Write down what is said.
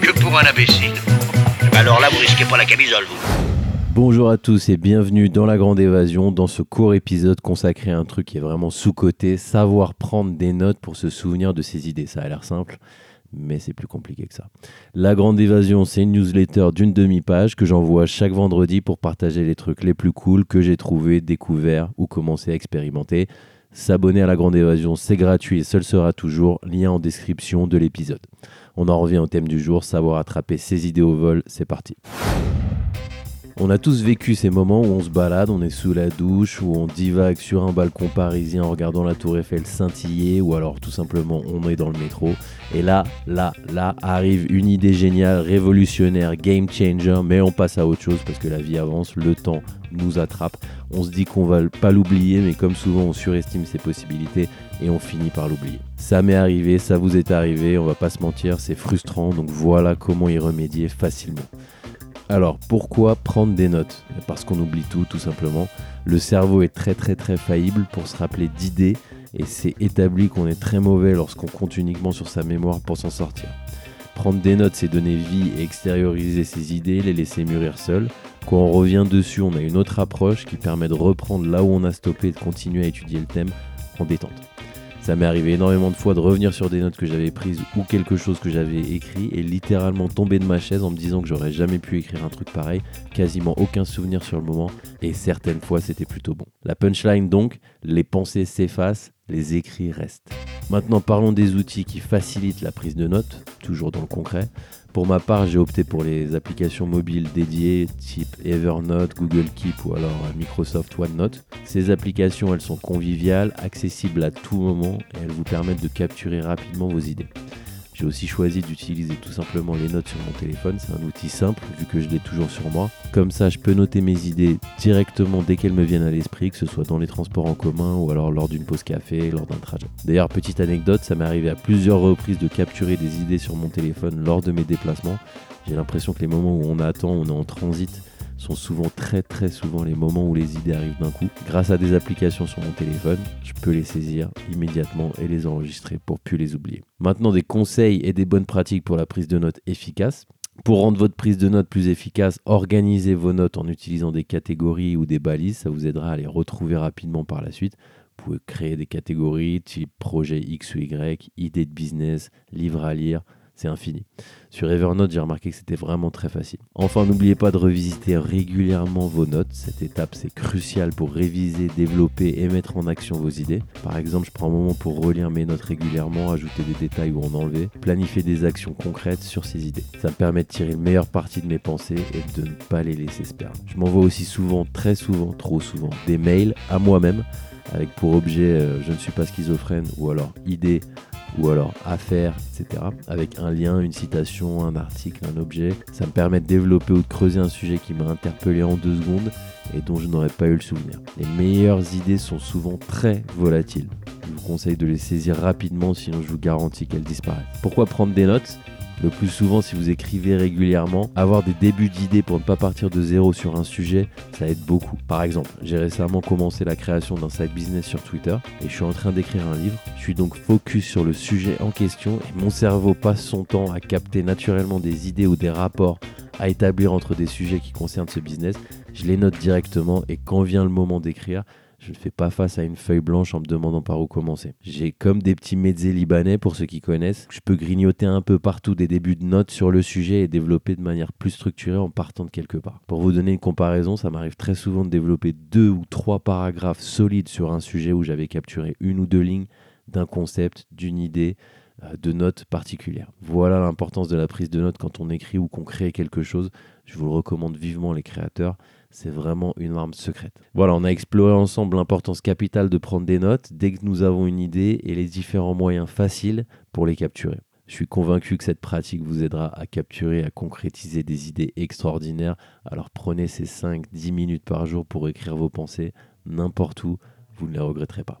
que pour un imbécile. Alors là, vous risquez pas la camisole. Bonjour à tous et bienvenue dans la Grande Évasion, dans ce court épisode consacré à un truc qui est vraiment sous-coté, savoir prendre des notes pour se souvenir de ses idées. Ça a l'air simple, mais c'est plus compliqué que ça. La Grande Évasion, c'est une newsletter d'une demi-page que j'envoie chaque vendredi pour partager les trucs les plus cool que j'ai trouvés, découverts ou commencé à expérimenter. S'abonner à la Grande Évasion, c'est gratuit et seul sera toujours, lien en description de l'épisode. On en revient au thème du jour, savoir attraper ses idées au vol, c'est parti. On a tous vécu ces moments où on se balade, on est sous la douche, où on divague sur un balcon parisien en regardant la tour Eiffel scintiller, ou alors tout simplement on est dans le métro. Et là, là, là arrive une idée géniale, révolutionnaire, game changer, mais on passe à autre chose parce que la vie avance, le temps nous attrape. On se dit qu'on va pas l'oublier, mais comme souvent on surestime ses possibilités et on finit par l'oublier. Ça m'est arrivé, ça vous est arrivé, on va pas se mentir, c'est frustrant, donc voilà comment y remédier facilement. Alors, pourquoi prendre des notes? Parce qu'on oublie tout, tout simplement. Le cerveau est très très très faillible pour se rappeler d'idées et c'est établi qu'on est très mauvais lorsqu'on compte uniquement sur sa mémoire pour s'en sortir. Prendre des notes, c'est donner vie et extérioriser ses idées, les laisser mûrir seules. Quand on revient dessus, on a une autre approche qui permet de reprendre là où on a stoppé et de continuer à étudier le thème en détente. Ça m'est arrivé énormément de fois de revenir sur des notes que j'avais prises ou quelque chose que j'avais écrit et littéralement tomber de ma chaise en me disant que j'aurais jamais pu écrire un truc pareil, quasiment aucun souvenir sur le moment et certaines fois c'était plutôt bon. La punchline donc, les pensées s'effacent, les écrits restent. Maintenant parlons des outils qui facilitent la prise de notes, toujours dans le concret. Pour ma part, j'ai opté pour les applications mobiles dédiées type Evernote, Google Keep ou alors Microsoft OneNote. Ces applications, elles sont conviviales, accessibles à tout moment et elles vous permettent de capturer rapidement vos idées. J'ai aussi choisi d'utiliser tout simplement les notes sur mon téléphone, c'est un outil simple vu que je l'ai toujours sur moi. Comme ça, je peux noter mes idées directement dès qu'elles me viennent à l'esprit, que ce soit dans les transports en commun ou alors lors d'une pause café, lors d'un trajet. D'ailleurs, petite anecdote, ça m'est arrivé à plusieurs reprises de capturer des idées sur mon téléphone lors de mes déplacements. J'ai l'impression que les moments où on attend, on est en transit, sont souvent très très souvent les moments où les idées arrivent d'un coup. Grâce à des applications sur mon téléphone, je peux les saisir immédiatement et les enregistrer pour plus les oublier. Maintenant des conseils et des bonnes pratiques pour la prise de notes efficace. Pour rendre votre prise de notes plus efficace, organisez vos notes en utilisant des catégories ou des balises, ça vous aidera à les retrouver rapidement par la suite. Vous pouvez créer des catégories type projet X ou Y, idée de business, livre à lire, c'est infini. Sur Evernote, j'ai remarqué que c'était vraiment très facile. Enfin, n'oubliez pas de revisiter régulièrement vos notes. Cette étape, c'est crucial pour réviser, développer et mettre en action vos idées. Par exemple, je prends un moment pour relire mes notes régulièrement, ajouter des détails ou en enlever, planifier des actions concrètes sur ces idées. Ça me permet de tirer le meilleur parti de mes pensées et de ne pas les laisser se perdre. Je m'envoie aussi souvent, très souvent, trop souvent, des mails à moi-même avec pour objet euh, je ne suis pas schizophrène ou alors idée ou alors affaires, etc. Avec un lien, une citation, un article, un objet. Ça me permet de développer ou de creuser un sujet qui m'a interpellé en deux secondes et dont je n'aurais pas eu le souvenir. Les meilleures idées sont souvent très volatiles. Je vous conseille de les saisir rapidement, sinon je vous garantis qu'elles disparaissent. Pourquoi prendre des notes? Le plus souvent, si vous écrivez régulièrement, avoir des débuts d'idées pour ne pas partir de zéro sur un sujet, ça aide beaucoup. Par exemple, j'ai récemment commencé la création d'un site business sur Twitter et je suis en train d'écrire un livre. Je suis donc focus sur le sujet en question et mon cerveau passe son temps à capter naturellement des idées ou des rapports à établir entre des sujets qui concernent ce business. Je les note directement et quand vient le moment d'écrire, je ne fais pas face à une feuille blanche en me demandant par où commencer. J'ai comme des petits mezzés libanais pour ceux qui connaissent. Je peux grignoter un peu partout des débuts de notes sur le sujet et développer de manière plus structurée en partant de quelque part. Pour vous donner une comparaison, ça m'arrive très souvent de développer deux ou trois paragraphes solides sur un sujet où j'avais capturé une ou deux lignes d'un concept, d'une idée, de notes particulières. Voilà l'importance de la prise de notes quand on écrit ou qu'on crée quelque chose. Je vous le recommande vivement les créateurs. C'est vraiment une arme secrète. Voilà, on a exploré ensemble l'importance capitale de prendre des notes dès que nous avons une idée et les différents moyens faciles pour les capturer. Je suis convaincu que cette pratique vous aidera à capturer, à concrétiser des idées extraordinaires. Alors prenez ces 5-10 minutes par jour pour écrire vos pensées n'importe où, vous ne les regretterez pas.